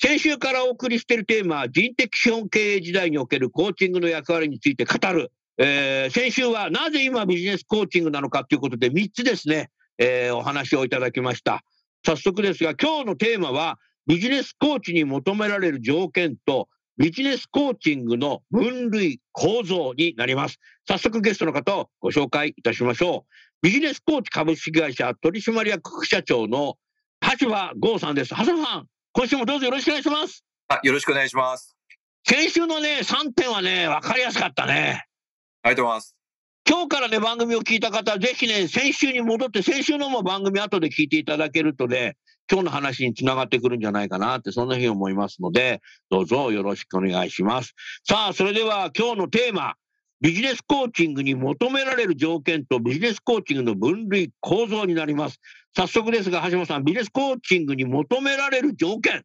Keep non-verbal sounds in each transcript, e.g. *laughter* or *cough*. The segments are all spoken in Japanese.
先週からお送りしているテーマは人的資本経営時代におけるコーチングの役割について語る。えー、先週はなぜ今ビジネスコーチングなのかということで3つですね、えー、お話をいただきました。早速ですが今日のテーマはビジネスコーチに求められる条件とビジネスコーチングの分類構造になります。早速ゲストの方をご紹介いたしましょう。ビジネスコーチ株式会社取締役副社長の橋場剛さんです。橋場さん、今週もどうぞよろしくお願いします。あ、よろしくお願いします。先週のね、3点はね、分かりやすかったね。ありがとうございます。今日からね、番組を聞いた方、ぜひね、先週に戻って、先週のも番組後で聞いていただけるとね、今日の話につながってくるんじゃないかなって、そんなふうに思いますので、どうぞよろしくお願いします。さあ、それでは今日のテーマ、ビジネスコーチングに求められる条件とビジネスコーチングの分類構造になります。早速ですが、橋本さん、ビジネスコーチングに求められる条件、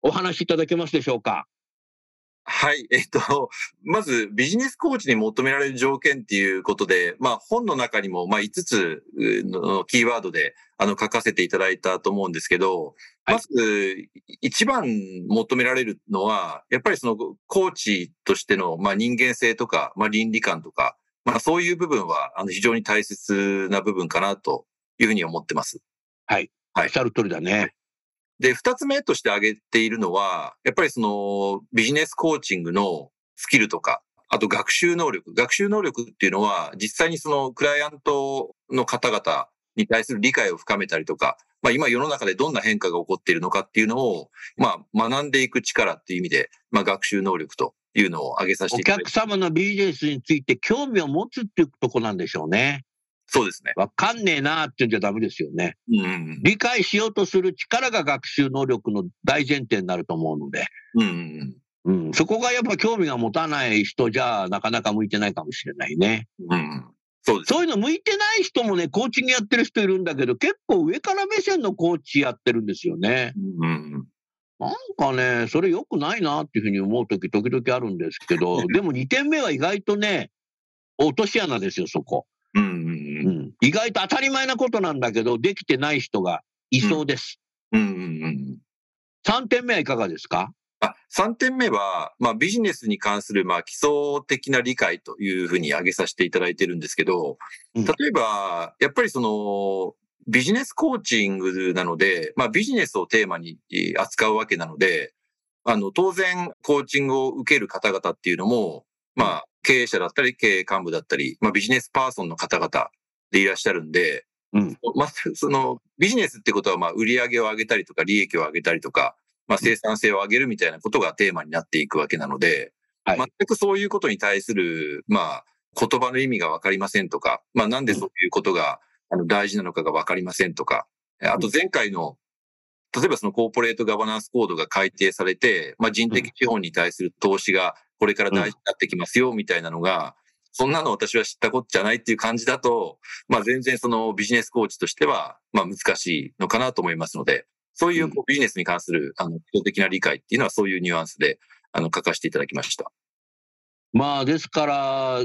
お話しいただけますでしょうか？はい。えっと、*laughs* まずビジネスコーチに求められる条件っていうことで、まあ本の中にもまあ5つのキーワードであの書かせていただいたと思うんですけど、まず一番求められるのは、やっぱりそのコーチとしてのまあ人間性とか、まあ倫理観とか、まあそういう部分はあの非常に大切な部分かなというふうに思ってます。はい。はい。おっしゃる通りだね。で、二つ目として挙げているのは、やっぱりそのビジネスコーチングのスキルとか、あと学習能力。学習能力っていうのは、実際にそのクライアントの方々に対する理解を深めたりとか、まあ今世の中でどんな変化が起こっているのかっていうのを、まあ学んでいく力っていう意味で、まあ学習能力というのを挙げさせていただきます。お客様のビジネスについて興味を持つっていうとこなんでしょうね。そうですね。わかんねえなって言うんじゃダメですよね。うん、理解しようとする力が学習能力の大前提になると思うので。うん、うん、そこがやっぱ興味が持たない人じゃなかなか向いてないかもしれないね。うん、そうです。そういうの向いてない人もね、コーチングやってる人いるんだけど、結構上から目線のコーチやってるんですよね。うん、なんかね、それ良くないなっていうふうに思う時時々あるんですけど、*laughs* でも2点目は意外とね、落とし穴ですよ、そこ。うんうんうん、意外と当たり前なことなんだけど、できてない人がいそうです。うんうんうん、3点目はいかがですか？あ3点目は、まあ、ビジネスに関する、まあ、基礎的な理解というふうに挙げさせていただいてるんですけど、例えば、やっぱりその、ビジネスコーチングなので、まあ、ビジネスをテーマに扱うわけなので、あの、当然、コーチングを受ける方々っていうのも、まあ、経営者だったり、経営幹部だったり、まあ、ビジネスパーソンの方々でいらっしゃるんで、うん、まず、*laughs* その、ビジネスってことは、まあ、売り上げを上げたりとか、利益を上げたりとか、まあ、生産性を上げるみたいなことがテーマになっていくわけなので、はい、全くそういうことに対する、まあ、言葉の意味がわかりませんとか、まあ、なんでそういうことが、あの、大事なのかがわかりませんとか、あと前回の、例えばそのコーポレートガバナンスコードが改定されて、まあ、人的資本に対する投資がこれから大事になってきますよ、みたいなのが、そんなの私は知ったことじゃないっていう感じだと、まあ全然そのビジネスコーチとしては、まあ難しいのかなと思いますので、そういうビジネスに関する、あの、基本的な理解っていうのはそういうニュアンスで、あの、書かせていただきました。まあですから、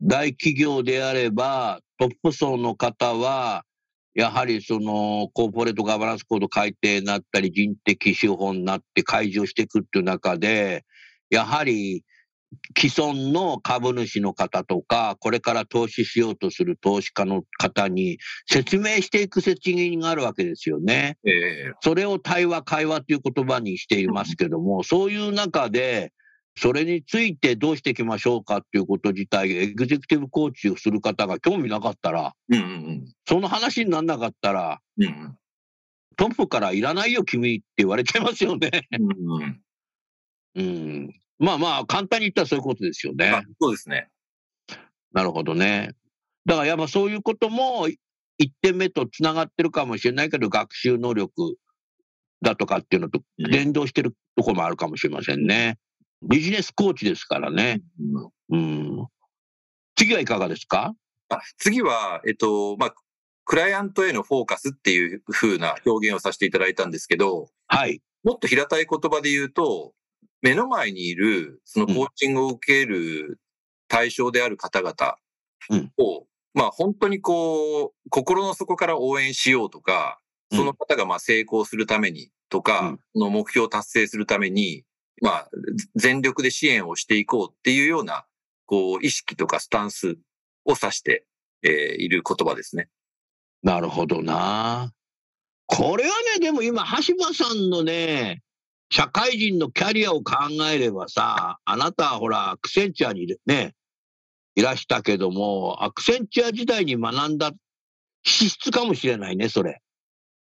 大企業であれば、トップ層の方は、やはりそのコーポレートガバナンスコード改定になったり、人的資本になって開示をしていくっていう中で、やはり既存の株主の方とか、これから投資しようとする投資家の方に説明していく責任があるわけですよね。えー、それを対話、会話という言葉にしていますけども、*laughs* そういう中で、それについてどうしていきましょうかっていうこと自体、エグゼクティブコーチをする方が興味なかったら、うんうんその話にならなかったら、トップからいらないよ、君って言われちゃいますよね。うんうん。うん。まあまあ、簡単に言ったらそういうことですよね。あそうですね。なるほどね。だからやっぱそういうことも1点目とつながってるかもしれないけど、学習能力だとかっていうのとうん連動してるところもあるかもしれませんね。ビジネスコーチですからね。うんうん。次はいかがですか？あ次は、えっと、まあ、クライアントへのフォーカスっていう風な表現をさせていただいたんですけど、はい。もっと平たい言葉で言うと、目の前にいる、そのコーチングを受ける対象である方々うんを、まあ本当にこう、心の底から応援しようとか、その方がまあ成功するためにとか、その目標を達成するために、まあ全力で支援をしていこうっていうような、こう、意識とかスタンスを指して、えーいる言葉ですね。なるほどな。これはね、でも今、橋場さんのね、社会人のキャリアを考えればさ、あなたはほら、アクセンチュアにね、いらしたけども、アクセンチュア時代に学んだ資質かもしれないね、それ。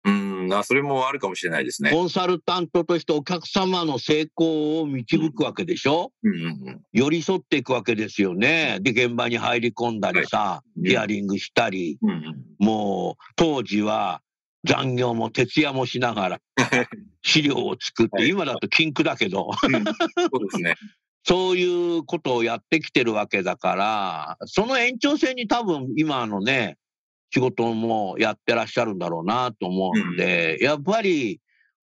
うん、あそれもあるかもしれないですね。コンサルタントとしてお客様の成功を導くわけでしょ、うんうんうん寄り添っていくわけですよね。で、現場に入り込んだりさ、いヒアリングしたり、うんうんもう当時は残業も徹夜もしながら *laughs* 資料を作って、はい今だと禁句だけど、そうですね。*laughs* そういうことをやってきてるわけだから、その延長線に多分今のね、仕事もやってらっしゃるんだろうなと思うんで、やっぱり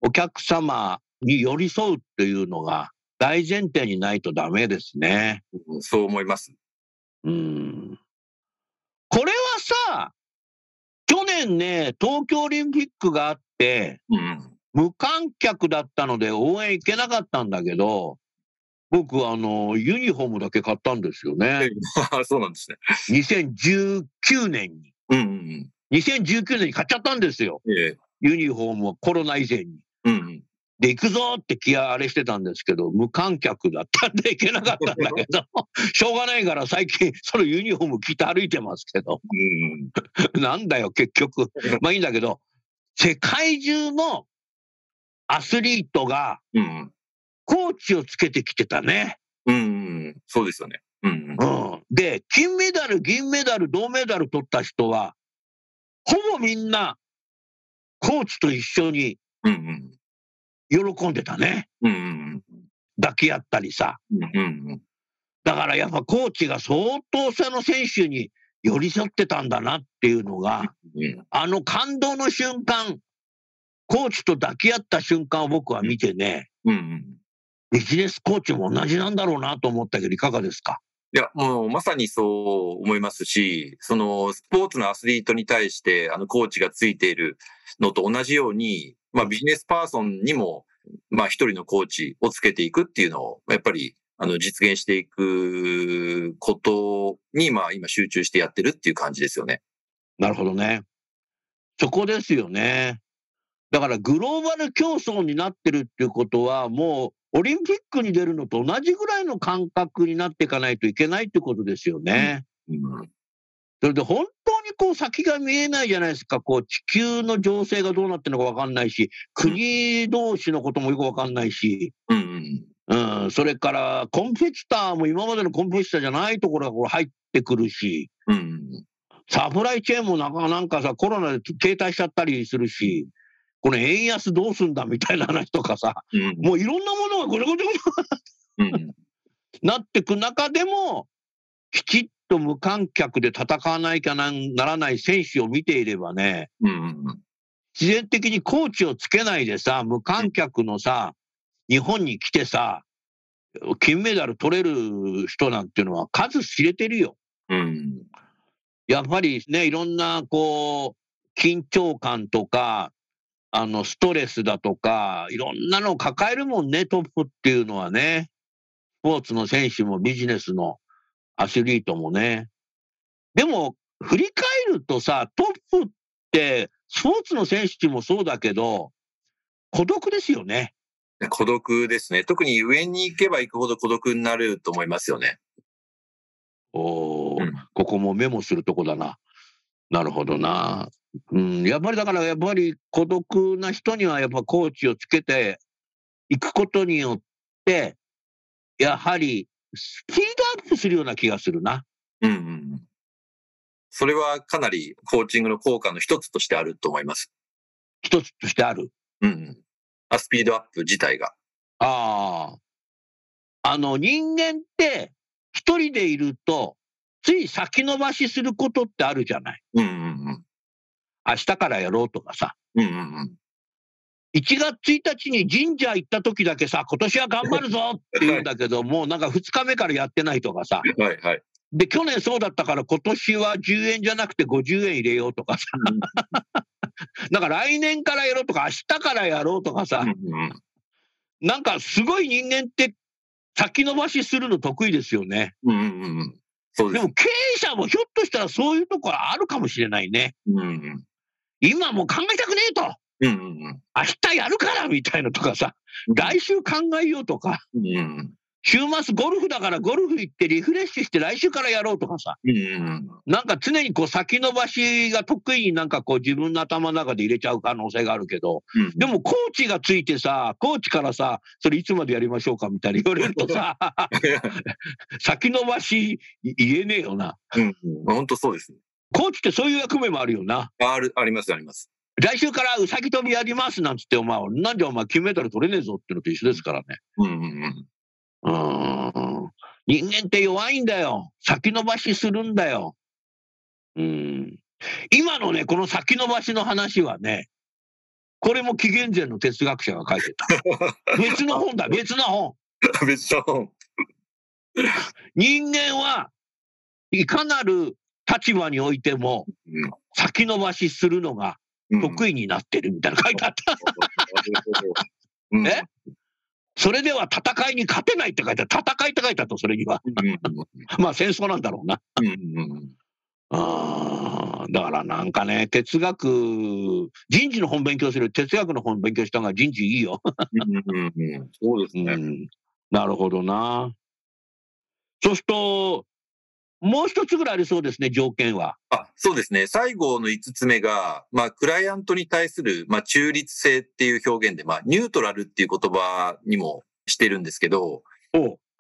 お客様に寄り添うっていうのが大前提にないとダメですね。うんそう思います。うん。これはさ、去年ね、東京オリンピックがあって、うん。無観客だったので応援行けなかったんだけど、僕はあの、ユニフォームだけ買ったんですよね。*laughs* そうなんですね。2019年に。うんうん2019年に買っちゃったんですよ。えユニフォームはコロナ以前に。うんうん。で、行くぞって気合あれしてたんですけど、無観客だったんで行けなかったんだけど、*laughs* しょうがないから最近そのユニフォーム着て歩いてますけど、うんなんだよ結局。*laughs* まあいいんだけど、世界中のアスリートがコーチをつけてきてたね。うん。うん。そうですよね。うんうん。うん。で、金メダル、銀メダル、銅メダル取った人は、ほぼみんな、コーチと一緒にうんうん。喜んでたね。うんうん抱き合ったりさ。うん。だからやっぱコーチが相当その選手に寄り添ってたんだなっていうのが、うんあの感動の瞬間、コーチと抱き合った瞬間を僕は見てね、うんうん。ビジネスコーチも同じなんだろうなと思ったけど、いかがですか？いや、もうまさにそう思いますし、そのスポーツのアスリートに対して、あの、コーチがついているのと同じように、まあビジネスパーソンにも、まあ一人のコーチをつけていくっていうのを、やっぱり、あの、実現していくことに、まあ今集中してやってるっていう感じですよね。なるほどね。そこですよね。だからグローバル競争になってるっていうことは、もうオリンピックに出るのと同じぐらいの感覚になっていかないといけないってことですよね。うん。それで本当にこう先が見えないじゃないですか。こう地球の情勢がどうなってるのかわかんないし、国同士のこともよくわかんないし、うんうん。うん、それからコンペティターも今までのコンペティターじゃないところがこう入ってくるし、うんうん。サプライチェーンもなんかなんかさ、コロナで停滞しちゃったりするし、この円安どうすんだみたいな話とかさ、うんもういろんなものがごちゃごちゃごちゃうん。なってく中でも、きちっと無観客で戦わないかなならない選手を見ていればね、うんうん。自然的にコーチをつけないでさ、無観客のさ、日本に来てさ、金メダル取れる人なんていうのは数知れてるよ。うん。やっぱりね、いろんなこう、緊張感とか、あの、ストレスだとか、いろんなのを抱えるもんね、トップっていうのはね。スポーツの選手もビジネスのアスリートもね。でも、振り返るとさ、トップって、スポーツの選手もそうだけど、孤独ですよね。孤独ですね。特に上に行けば行くほど孤独になると思いますよね。おーうんここもメモするとこだな。なるほどな。うん、やっぱりだから、やっぱり孤独な人にはやっぱコーチをつけていくことによって、やはりスピードアップするような気がするな。うんうんうん。それはかなりコーチングの効果の一つとしてあると思います。一つとしてある。うんうん。あ、スピードアップ自体が。ああ。あの、人間って一人でいると、つい先延ばしすることってあるじゃない。うんうんうん。明日からやろうとかさ。うんうんうん。1月1日に神社行った時だけさ、今年は頑張るぞって言うんだけど、もうなんか2日目からやってないとかさ。はいはい。で、去年そうだったから今年は10円じゃなくて50円入れようとかさ。*laughs* なんか来年からやろうとか、明日からやろうとかさ。うんうんなんかすごい人間って先延ばしするの得意ですよね。うんうんうんで。も経営者もひょっとしたらそういうところあるかもしれないね。うんうん今もう考えたくねえと。うんうん明日やるからみたいなとかさ。来週考えようとか。うんうん週末ゴルフだからゴルフ行ってリフレッシュして来週からやろうとかさ。うんうんなんか常にこう先延ばしが得意になんかこう自分の頭の中で入れちゃう可能性があるけど。うん。でもコーチがついてさ、コーチからさ、それいつまでやりましょうかみたいに言われるとさ、*laughs* 先延ばし言えねえよな。うんうん。本当そうですね。コーチってそういう役目もあるよな。ある、ありますあります。来週からうさぎ跳びやりますなんつって、お前、なんでお前金メダル取れねえぞってのと一緒ですからね。うんうんうん。うーん。人間って弱いんだよ。先延ばしするんだよ。うん。今のね、この先延ばしの話はね、これも紀元前の哲学者が書いてた。*laughs* 別の本だ、別の本。*laughs* 別の本。*laughs* 人間はいかなる立場においてもうん先延ばしするのがうん得意になってるみたいな書いてあった。うんえ？それでは戦いに勝てないって書いてある。戦いって書いてあった、それには。*laughs* まあ戦争なんだろうな。あーだからなんかね、哲学、人事の本勉強する、哲学の本勉強した方が人事いいよ。そうですね。うん、なるほどな。そうすると、もう一つぐらいありそうですね、条件は。あ、そうですね。最後の5つ目が、まあ、クライアントに対する、まあ、中立性っていう表現で、まあ、ニュートラルっていう言葉にもしてるんですけど、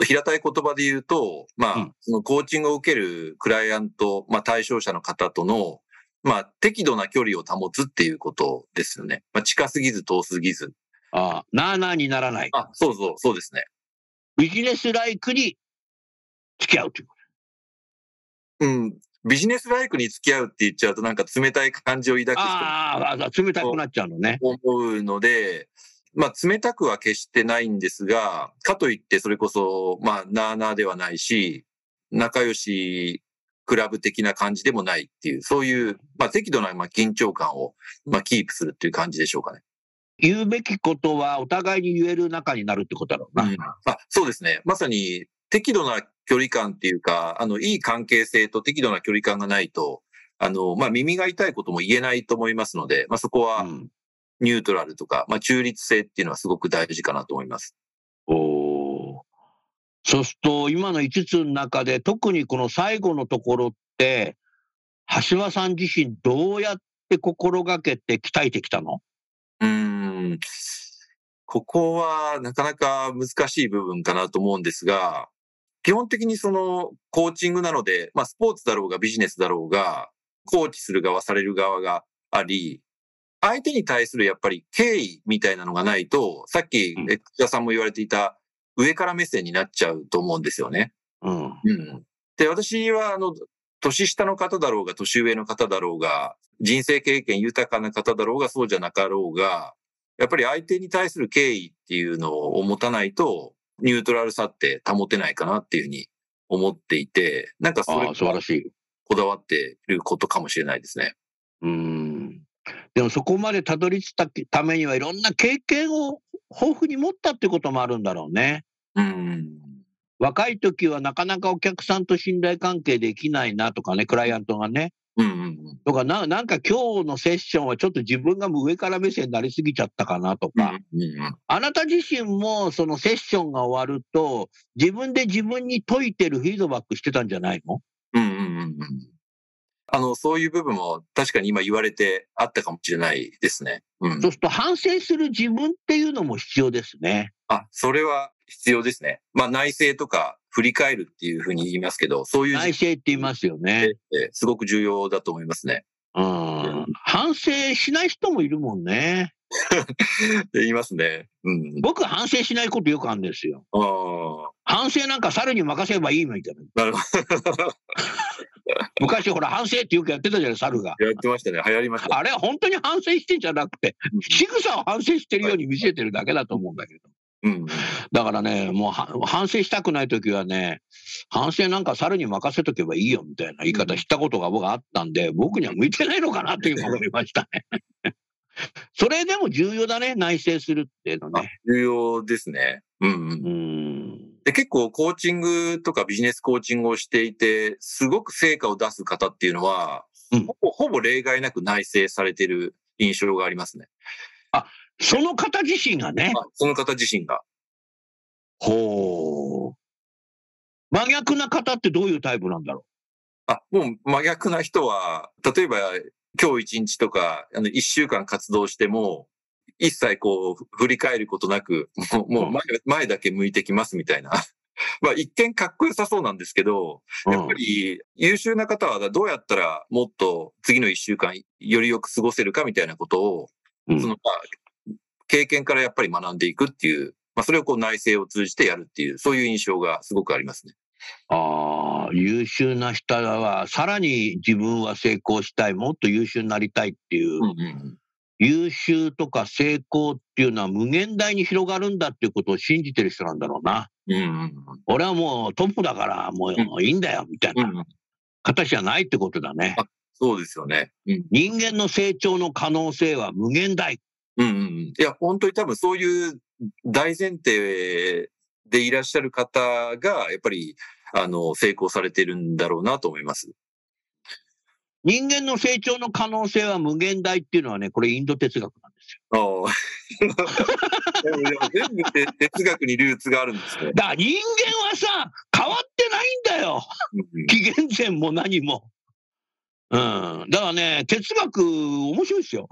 平たい言葉で言うと、まあ、うんそのコーチングを受けるクライアント、まあ、対象者の方との、まあ、適度な距離を保つっていうことですよね。まあ、近すぎず遠すぎず。ああなあなあにならない。あ、そうそう、そうですね。ビジネスライクに付き合うというこうん。ビジネスライクに付き合うって言っちゃうとなんか冷たい感じを抱くと。人もああ、冷たくなっちゃうのね。思うので、まあ、冷たくは決してないんですが、かといってそれこそ、まあ、なあなあではないし、仲良しクラブ的な感じでもないっていう、そういう、まあ、適度な、まあ、緊張感を、まあ、キープするっていう感じでしょうかね。言うべきことはお互いに言える仲になるってことだろうな。うんあそうですね。まさに適度な距離感っていうか、あの、いい関係性と適度な距離感がないと、あの、まあ、耳が痛いことも言えないと思いますので、まあ、そこはうんニュートラルとか、まあ、中立性っていうのはすごく大事かなと思います。おーそうすると、今の5つの中で、特にこの最後のところって、橋場さん自身、どうやって心がけて鍛えてきたの？うーん。ここはなかなか難しい部分かなと思うんですが、基本的にそのコーチングなので、まあスポーツだろうがビジネスだろうが、コーチする側、される側があり、相手に対するやっぱり敬意みたいなのがないと、さっきうんえ土田さんも言われていた上から目線になっちゃうと思うんですよね。うん。うん。で、私は、あの、年下の方だろうが、年上の方だろうが、人生経験豊かな方だろうが、そうじゃなかろうが、やっぱり相手に対する敬意っていうのを持たないと、ニュートラルさって保てないかなっていうふうに思っていて、なんかそれ素晴らしい。こだわっていることかもしれないですね。うん。でもそこまでたどり着いたためにはいろんな経験を豊富に持ったってこともあるんだろうね。うん。若い時はなかなかお客さんと信頼関係できないなとかね、クライアントがね。うんうんうん。とかな、なんか今日のセッションはちょっと自分が上から目線になりすぎちゃったかなとか、うんうんあなた自身もそのセッションが終わると、自分で自分に解いてるフィードバックしてたんじゃないの？うんうんうんうん。あの、そういう部分も確かに今言われてあったかもしれないですね。うんそう。すると反省する自分っていうのも必要ですね。あ、それは必要ですね。まあ内政とか振り返るっていうふうに言いますけど、そういう内政って言いますよね。すごく重要だと思いますね。うん。反省しない人もいるもんね。で *laughs* 言いますね。うん。僕反省しないことよくあるんですよ。ああ、反省なんか猿に任せればいいみたいな。なるほど。昔ほら反省ってよくやってたじゃない、猿が。やってましたね。流行りました。あれは本当に反省してんじゃなくて、仕草を反省してるように見せてるだけだと思うんだけど。うん。だからね、もうは反省したくないときはね、反省なんか猿に任せとけばいいよみたいな言い方したことが僕あったんで、僕には向いてないのかなっていう思いましたね。*laughs* それでも重要だね、内省するっていうのね。重要ですね。うんうんう。ん。で、結構コーチングとかビジネスコーチングをしていて、すごく成果を出す方っていうのは、うんほぼほぼ例外なく内省されてる印象がありますね。その方自身がね、あその方自身が。ほう。真逆な方ってどういうタイプなんだろあ、もう真逆な人は、例えば今日一日とか、あの一週間活動しても、一切こう振り返ることなく、もうもう前前だけ向いてきますみたいな。*laughs* まあ一見かっこよさそうなんですけど、う。やっぱり優秀な方はどうやったらもっと次の一週間よりよく過ごせるかみたいなことを、うんそのまあ経験からやっぱり学んでいくっていう、まあそれをこう内政を通じてやるっていう、そういう印象がすごくありますね。ああ、優秀な人は、さらに自分は成功したい、もっと優秀になりたいっていう、うんうん優秀とか成功っていうのは無限大に広がるんだっていうことを信じてる人なんだろうな。うん。うんうん俺はもうトップだから、もういいんだよ、みたいな。形じゃないってことだね。そうですよね。うん人間の成長の可能性は無限大。うんうんうん。いや、本当に多分そういう大前提でいらっしゃる方が、やっぱり、あの、成功されてるんだろうなと思います。人間の成長の可能性は無限大っていうのはね、これインド哲学なんですよ。ああ。*laughs* 全部て哲学にルーツがあるんですね。だから人間はさ、変わってないんだよ。うん紀元前も何も。うん。だからね、哲学面白いですよ。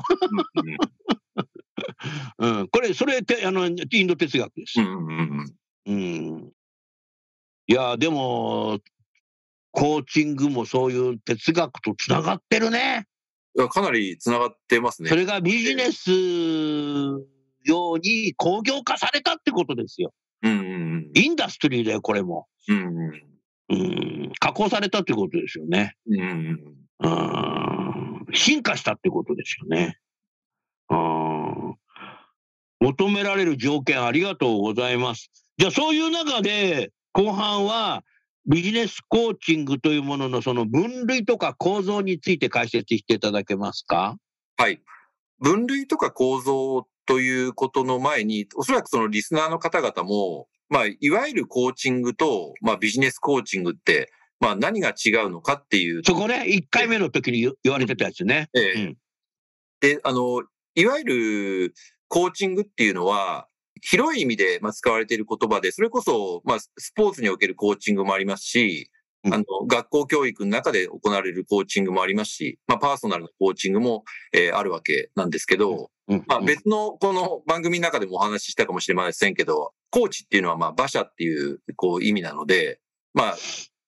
うん *laughs* うん。これ、それて、あの、インド哲学ですう。ん。いや、でも、コーチングもそういう哲学とつながってるね。かなり繋がってますねそ。れがビジネスように工業化されたってことですよ。うんうんインダストリーだよ、これも。うんうんうん。加工されたってことですよね。うんうんうん。進化したってことですよね。求められる条件ありがとうございます。じゃあそういう中で後半はビジネスコーチングというもののその分類とか構造について解説していただけますか？はい。分類とか構造ということの前に、おそらくそのリスナーの方々も、まあ、いわゆるコーチングと、まあ、ビジネスコーチングって、まあ、何が違うのかっていうそこね、1回目の時に言言われてたやつね。ええ。うん。で、あの、いわゆるコーチングっていうのは、広い意味でまあ使われている言葉で、それこそ、まあ、スポーツにおけるコーチングもありますし、うん。あの、学校教育の中で行われるコーチングもありますし、まあ、パーソナルなコーチングも、えーあるわけなんですけど、うん。まあ、別のこの番組の中でもお話ししたかもしれませんけど、コーチっていうのはまあ馬車っていうこう意味なので、まあ、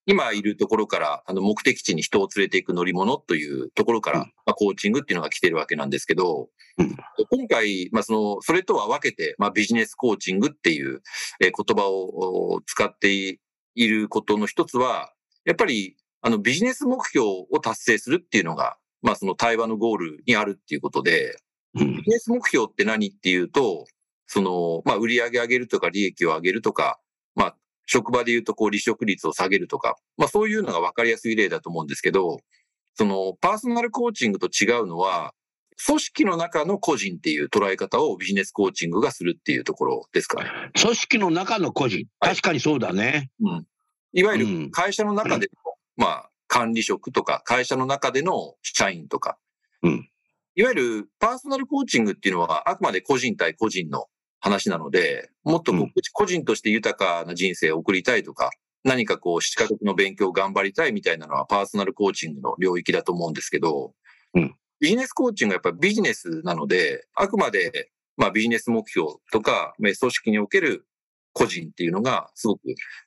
今いるところからあの目的地に人を連れていく乗り物というところから、うん。まあ、コーチングっていうのが来てるわけなんですけど、うん。今回、まあ、その、それとは分けて、まあ、ビジネスコーチングっていう、えー言葉をお使っていることの一つは、やっぱり、あの、ビジネス目標を達成するっていうのが、まあ、その対話のゴールにあるっていうことで、うん。ビジネス目標って何っていうと、その、まあ、売上上げるとか利益を上げるとか、まあ、職場で言うとこう離職率を下げるとか、まあ、そういうのが分かりやすい例だと思うんですけど、その、パーソナルコーチングと違うのは、組織の中の個人っていう捉え方をビジネスコーチングがするっていうところですかね。組織の中の個人。はい確かにそうだね。うん。いわゆうんる会社の中での、まあ、管理職とか会社の中での社員とか。うんいわゆるパーソナルコーチングっていうのはあくまで個人対個人の話なので、もっと個人として豊かな人生を送りたいとか、何かこう資格の勉強を頑張りたいみたいなのはパーソナルコーチングの領域だと思うんですけど、うんビジネスコーチングはやっぱビジネスなので、あくまでまあビジネス目標とか、まあ組織における個人っていうのがすごく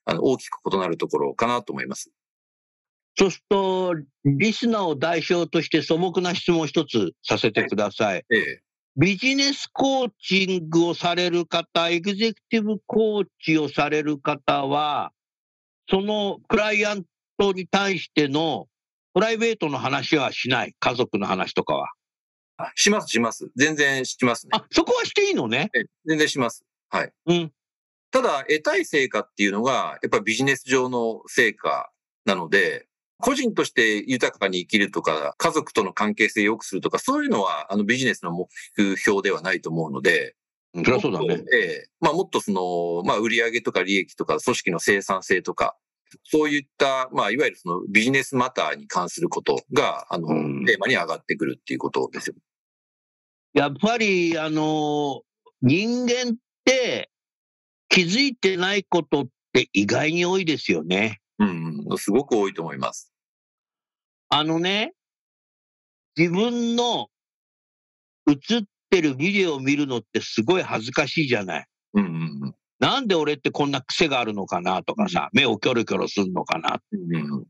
あの大きく異なるところかなと思います。そうすると、リスナーを代表として素朴な質問を一つさせてください。ええ。ビジネスコーチングをされる方、エグゼクティブコーチをされる方は、そのクライアントに対してのプライベートの話はしない？家族の話とかは？あします、します。全然しますね。あ、そこはしていいのね？ええ全然します。はい。うん。ただ、得たい成果っていうのが、やっぱビジネス上の成果なので、個人として豊かに生きるとか、家族との関係性を良くするとか、そういうのは、あの、ビジネスの目標ではないと思うので、そりゃそうだね。ええまあ、もっとその、まあ、売上とか利益とか、組織の生産性とか、そういった、まあ、いわゆるそのビジネスマターに関することが、あの、うんテーマに上がってくるっていうことですよ。やっぱり、あの、人間って気づいてないことって意外に多いですよね。うん、うんすごく多いと思います。あのね、自分の映ってるビデオを見るのってすごい恥ずかしいじゃない。うん、うんなんで俺ってこんな癖があるのかなとかさ、目をキョロキョロすんのかな。うん、うんうん。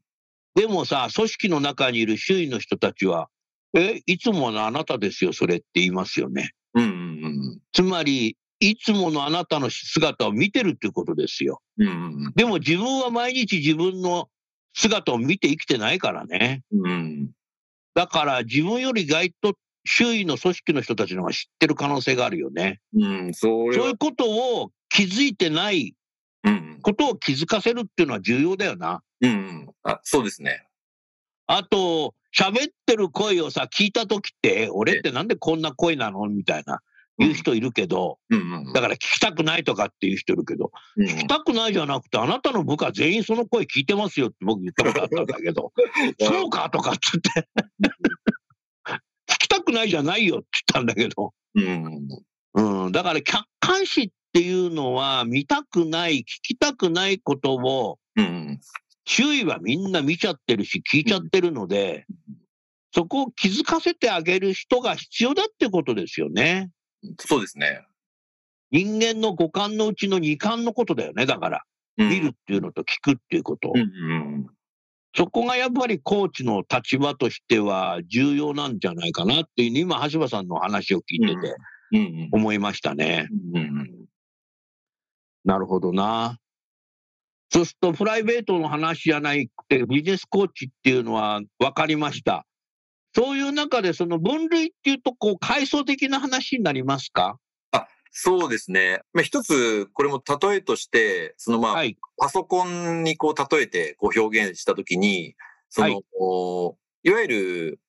でもさ、組織の中にいる周囲の人たちは、え、いつものあなたですよ、それって言いますよね。うん、うんつまり、いつものあなたの姿を見てるっていうことですよ。うん、うんでも自分は毎日自分の姿を見て生きてないからね。うん、うん。だから自分より意外と周囲の組織の人たちの方が知ってる可能性があるよね。うん、それはそういう、ことを気づいてないうん、ことを気づかせるっていうのは重要だよな。うん、うん。あ、そうですね。あと、喋ってる声をさ、聞いたときって、俺ってなんでこんな声なの？みたいな、言う人いるけど。だから聞きたくないとかっていう人いるけど、うん。聞きたくないじゃなくて、あなたの部下全員その声聞いてますよって僕言ったことあったんだけど、そうかとかっつって、聞きたくないじゃないよって言ったんだけど、うん、うん、だから客観視っていうのは見たくない、聞きたくないことをうん、周囲はみんな見ちゃってるし聞いちゃってるので、そこを気づかせてあげる人が必要だってことですよね。そうですね。人間の五感のうちの二感のことだよね。だから、うん見るっていうのと聞くっていうこと。うん、うん。そこがやっぱりコーチの立場としては重要なんじゃないかなっていうふうに今、橋場さんの話を聞いててうん、思いましたね。うん。なるほどな。そうすると、プライベートの話じゃなくて、ビジネスコーチっていうのは分かりました。そういう中で、その分類っていうと、こう、階層的な話になりますか？そうですね。まあ、一つ、これも例えとして、そのまあ、はい。パソコンにこう例えてこう表現したときに、その、はいおいわゆる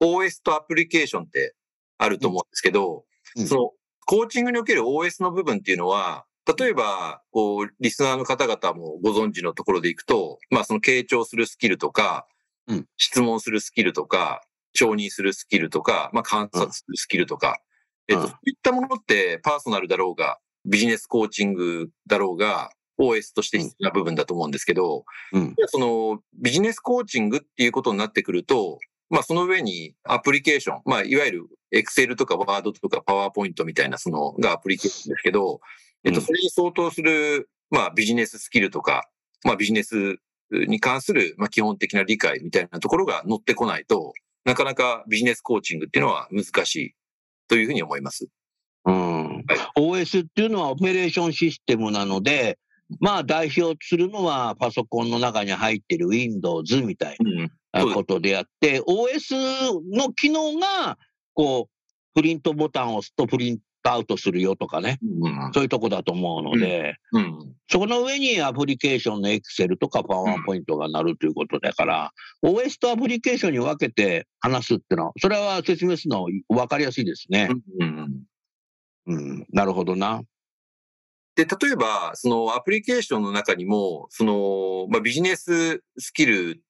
OS とアプリケーションってあると思うんですけど、うんそのコーチングにおける OS の部分っていうのは、例えば、こう、リスナーの方々もご存知のところでいくと、まあその傾聴するスキルとか、うん質問するスキルとか、承認するスキルとか、まあ観察するスキルとか、えっと、うん。そういったものってパーソナルだろうが、ビジネスコーチングだろうが、OS として必要な部分だと思うんですけど、うん。そのビジネスコーチングっていうことになってくると、まあその上にアプリケーション、まあいわゆる Excel とか Word とか PowerPoint みたいなそのがアプリケーションですけど、えっと、うん。それに相当する、まあビジネススキルとか、まあビジネスに関する、まあ基本的な理解みたいなところが乗ってこないと、なかなかビジネスコーチングっていうのは難しいというふうに思います。うん、OS っていうのはオペレーションシステムなので、まあ代表するのはパソコンの中に入ってる Windows みたいうん。なことであって、OS の機能が、こう、プリントボタンを押すとプリントアウトするよとかね、うん。そういうとこだと思うので、うん。そこの上にアプリケーションの Excel とか PowerPoint がなるということだから、OS とアプリケーションに分けて話すっていうのは、それは説明するの分かりやすいですね。うん。うん、なるほどな。で、例えば、そのアプリケーションの中にも、その、まあ、ビジネススキル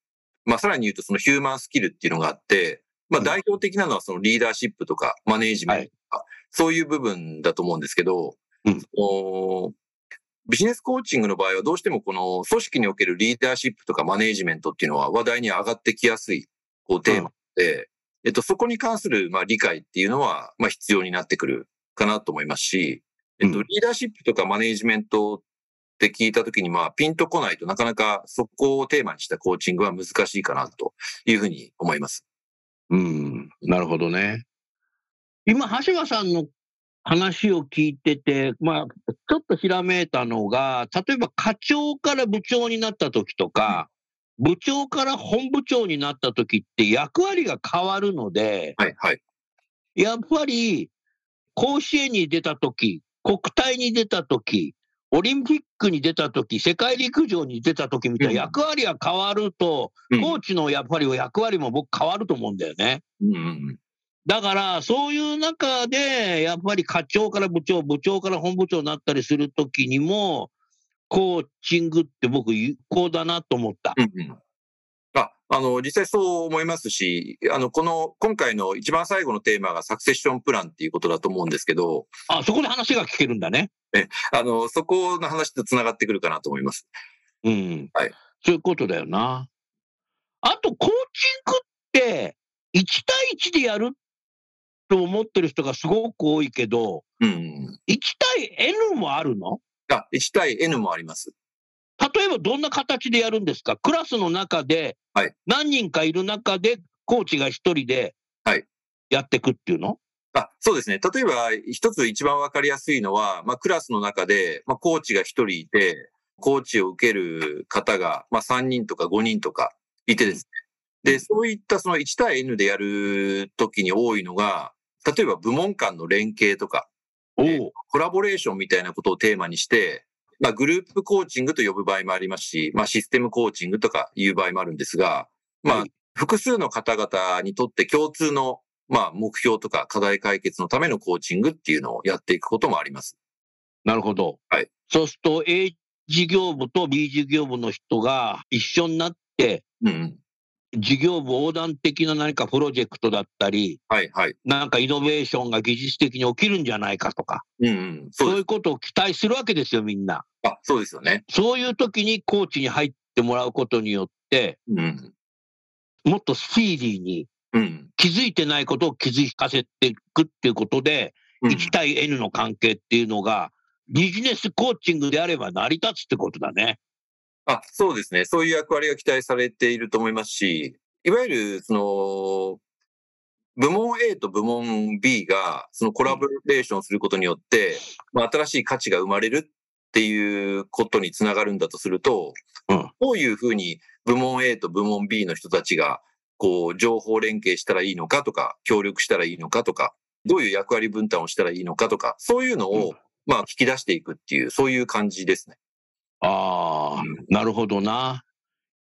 まあさらに言うとそのヒューマンスキルっていうのがあって、まあうん代表的なのはそのリーダーシップとかマネージメントとか、そういう部分だと思うんですけど、うんそのビジネスコーチングの場合はどうしてもこの組織におけるリーダーシップとかマネージメントっていうのは話題に上がってきやすいこうテーマで、えっと、そこに関するまあ理解っていうのはまあ必要になってくるかなと思いますし、えっと、うんリーダーシップとかマネージメントって聞いたときにまあピンとこないとなかなかそこをテーマにしたコーチングは難しいかなというふうに思います。うん、なるほどね。今、橋場さんの話を聞いてて、まあ、ちょっとひらめいたのが、例えば課長から部長になった時とか、部長から本部長になった時って役割が変わるので、はい、はい。やっぱり甲子園に出た時、国体に出た時、オリンピックに出た時、世界陸上に出た時みたいなうん役割が変わると、うんコーチのやっぱり役割も僕変わると思うんだよね。うんうんだから、そういう中で、やっぱり課長から部長、部長から本部長になったりするときにも、コーチングって僕有効だなと思った。うんうんあ、あの、実際そう思いますし、あの、この、今回の一番最後のテーマがサクセッションプランっていうことだと思うんですけど、あ、そこで話が聞けるんだね。あの、そこの話と繋がってくるかなと思います。うん。はいそういうことだよな。あと、コーチングって、1対1でやると思ってる人がすごく多いけど、うん。1対 N もあるの？あ、1対 N もあります。例えばどんな形でやるんですか？クラスの中ではい、何人かいる中で、コーチが一人ではいやっていくっていうの、あ、そうですね。例えば、一つ一番わかりやすいのは、まあ、クラスの中で、まあ、コーチが一人いて、コーチを受ける方が、まあ、3人とか5人とかいてですね。で、そういったその1対 N でやるときに多いのが、例えば部門間の連携とか、コラボレーションみたいなことをテーマにして、まあ、グループコーチングと呼ぶ場合もありますし、まあ、システムコーチングとかいう場合もあるんですが、まあはい、複数の方々にとって共通の、まあ、目標とか課題解決のためのコーチングっていうのをやっていくこともあります。なるほど。はいそうすると A 事業部と B 事業部の人が一緒になって、うんうん。事業部横断的な何かプロジェクトだったり、はい、はい。なんかイノベーションが技術的に起きるんじゃないかとか、うんうん。そでそうういうことを期待するわけですよ、みんな。す。あ、そうですよね。そういう時にコーチに入ってもらうことによって、うん。もっとスピーディーにうん。気づいてないことを気づかせていくっていうことで、うん1対 N の関係っていうのが、ビジネスコーチングであれば成り立つってことだね。あ、そうですね。そういう役割が期待されていると思いますし、いわゆる、その、部門 A と部門 B が、そのコラボレーションすることによって、まあ、新しい価値が生まれるっていうことにつながるんだとすると、うんどういうふうに部門 A と部門 B の人たちが、こう、情報連携したらいいのかとか、協力したらいいのかとか、どういう役割分担をしたらいいのかとか、そういうのを、うんまあ、引き出していくっていう、そういう感じですね。ああ、なるほどな。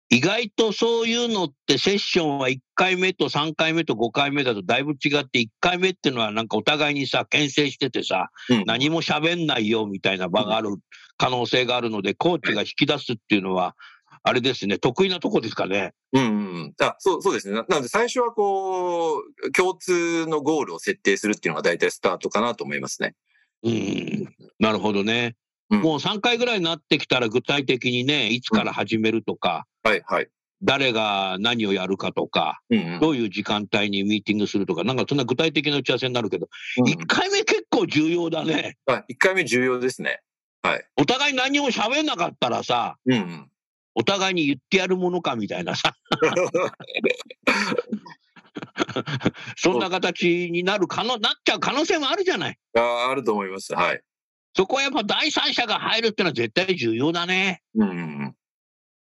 意外とそういうのってセッションは1回目と3回目と5回目だとだいぶ違って1回目っていうのはなんかお互いにさ牽制しててさうん何も喋んないよみたいな場がある可能性があるのでコーチが引き出すっていうのはあれですね得意なとこですかね。うんうんうん。あ、そう、そうですね。ななので最初はこう、共通のゴールを設定するっていうのが大体スタートかなと思いますね。うん、なるほどね。うんもう3回ぐらいになってきたら具体的にねいつから始めるとかはい、はい。誰が何をやるかとかうんうんどういう時間帯にミーティングするとかなんかそんな具体的な打ち合わせになるけどうん1回目結構重要だね。あ、1回目重要ですね。はい。お互い何も喋んなかったらさ、うんうん。お互いに言ってやるものかみたいなさ、*laughs* *laughs* そんな形になる可能、なっちゃう可能性もあるじゃない。ああると思います。はい。そこはやっぱ第三者が入るってのは絶対重要だね。うんうんうん。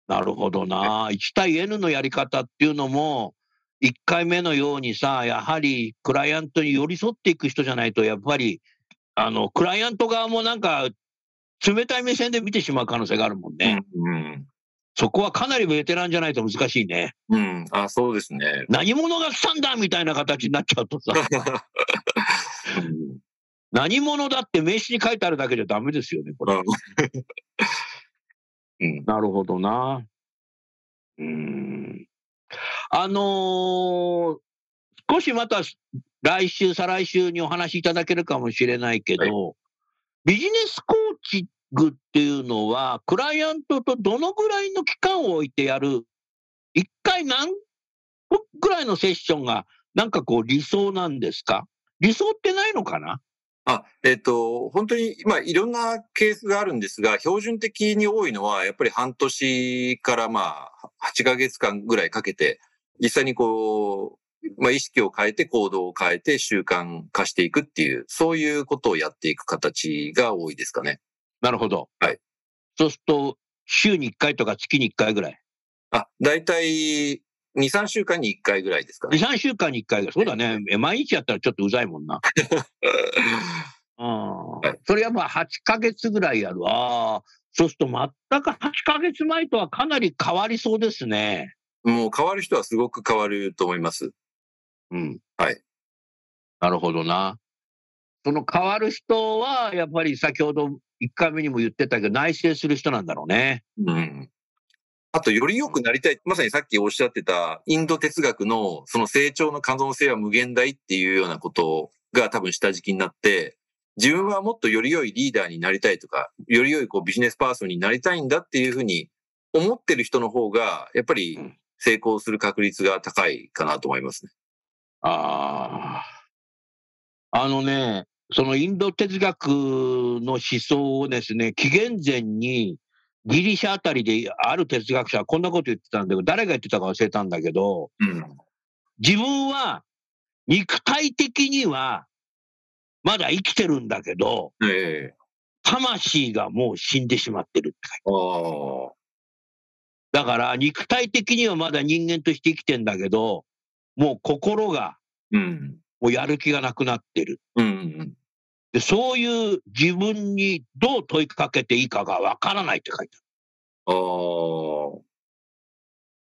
なるほどな。1対 N のやり方っていうのも、1回目のようにさ、やはりクライアントに寄り添っていく人じゃないと、やっぱり、あの、クライアント側もなんか、冷たい目線で見てしまう可能性があるもんね。うんそこはかなりベテランじゃないと難しいね。うん。うん。あ、そうですね。何者が来たんだみたいな形になっちゃうとさ、う *laughs* ん何者だって名刺に書いてあるだけじゃダメですよね、これ。うん。*laughs* なるほどな。うーん。あのー少しまた来週、再来週にお話しいただけるかもしれないけど、ビジネスコーチングっていうのは、クライアントとどのぐらいの期間を置いてやる、一回何ぐらいのセッションが、なんかこう理想なんですか？理想ってないのかな？あ、えっ、と、本当に、まあ、いろんなケースがあるんですが、標準的に多いのは、やっぱり半年からまあ、8ヶ月間ぐらいかけて、実際にこう、まあ、意識を変えて行動を変えて習慣化していくっていう、そういうことをやっていく形が多いですかね。なるほど。はい。そうすると、週に1回とか月に1回ぐらい？あ、だいたい2、3週間に1回ぐらいですか2、ね。3週間に1回ぐらい。そうだね。え毎日やったらちょっとうざいもんな。*laughs* うんいそれはまあ8ヶ月ぐらいやる。ああ、そうすると全く8ヶ月前とはかなり変わりそうですね。もう変わる人はすごく変わると思います。うん。はい。なるほどな。その変わる人は、やっぱり先ほど1回目にも言ってたけど、内省する人なんだろうね。うん。あと、より良くなりたい。まさにさっきおっしゃってた、インド哲学のその成長の可能性は無限大っていうようなことが多分下敷きになって、自分はもっとより良いリーダーになりたいとか、より良いこうビジネスパーソンになりたいんだっていうふうに思ってる人の方が、やっぱりうん成功する確率が高いかなと思いますね。ああ。あのね、そのインド哲学の思想をですね、紀元前にギリシャあたりである哲学者はこんなこと言ってたんだけど、誰が言ってたか忘れたんだけど、うん。自分は肉体的にはまだ生きてるんだけど、ええ魂がもう死んでしまってるって書いてだから肉体的にはまだ人間として生きてんだけど、もう心がうん。もうやる気がなくなってる。うん。で、そういう自分にどう問いかけていいかがわからないって書いてある。ああ。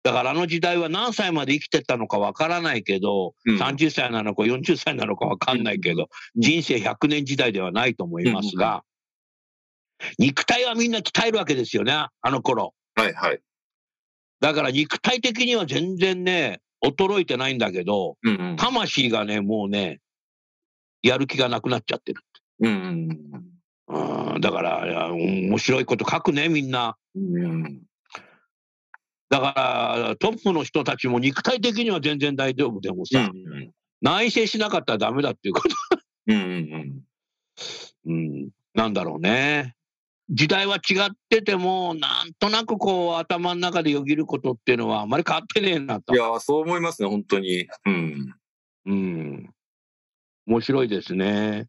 だからあの時代は何歳まで生きてたのかわからないけど、うん30歳なのか40歳なのかわかんないけど、うん人生100年時代ではないと思いますが、肉体はみんな鍛えるわけですよね、あの頃。はいはい。だから肉体的には全然ね、衰えてないんだけど、うんうん。魂がね、もうね、やる気がなくなっちゃってる。うんうん、だから、面白いこと書くね、みんな。うん。うん。だから、トップの人たちも肉体的には全然大丈夫でもさ、うん内省しなかったらダメだっていうこと、うんうん。うん、なんだろうね。時代は違ってても、なんとなくこう、頭の中でよぎることっていうのはあまり変わってねえなとい。や、そう思いますね、本当に。うん。うん。面白いですね。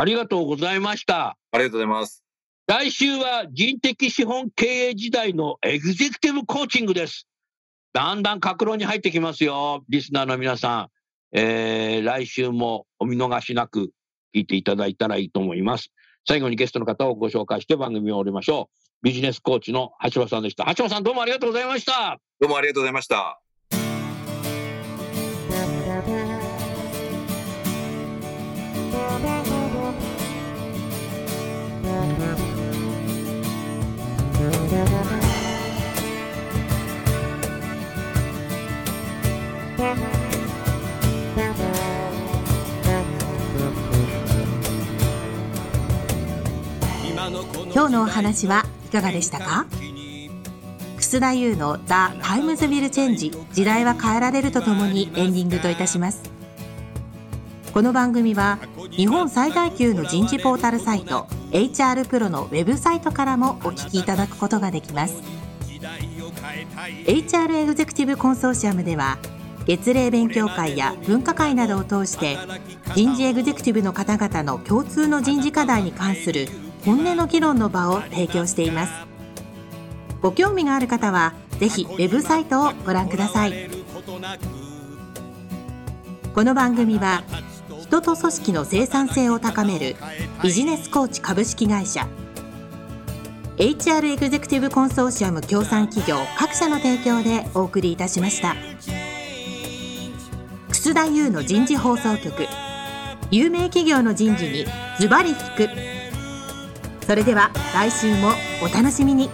ありがとうございました。ありがとうございます。来週は人的資本経営時代のエグゼクティブコーチングです。だんだん格論に入ってきますよ。リスナーの皆さん。えー来週もお見逃しなく聞いていただいたらいいと思います。最後にゲストの方をご紹介して番組を終わりましょう。ビジネスコーチの橋場さんでした。橋場さんどうもありがとうございました。どうもありがとうございました。今日のお話はいかがでしたか？楠田優の「The Times Will Change 時代は変えられる」とともにエンディングといたします。この番組は日本最大級の人事ポータルサイト HR プロのウェブサイトからもお聞きいただくことができます。HR エグゼクティブコンソーシアムでは月例勉強会や分科会などを通して人事エグゼクティブの方々の共通の人事課題に関する本音の議論の場を提供しています。ご興味がある方はぜひウェブサイトをご覧ください。この番組は人と組織の生産性を高めるビジネスコーチ株式会社。HR エグゼクティブコンソーシアム協賛企業各社の提供でお送りいたしました。楠田優の人事放送局。有名企業の人事にズバリ聞く。それでは来週もお楽しみに。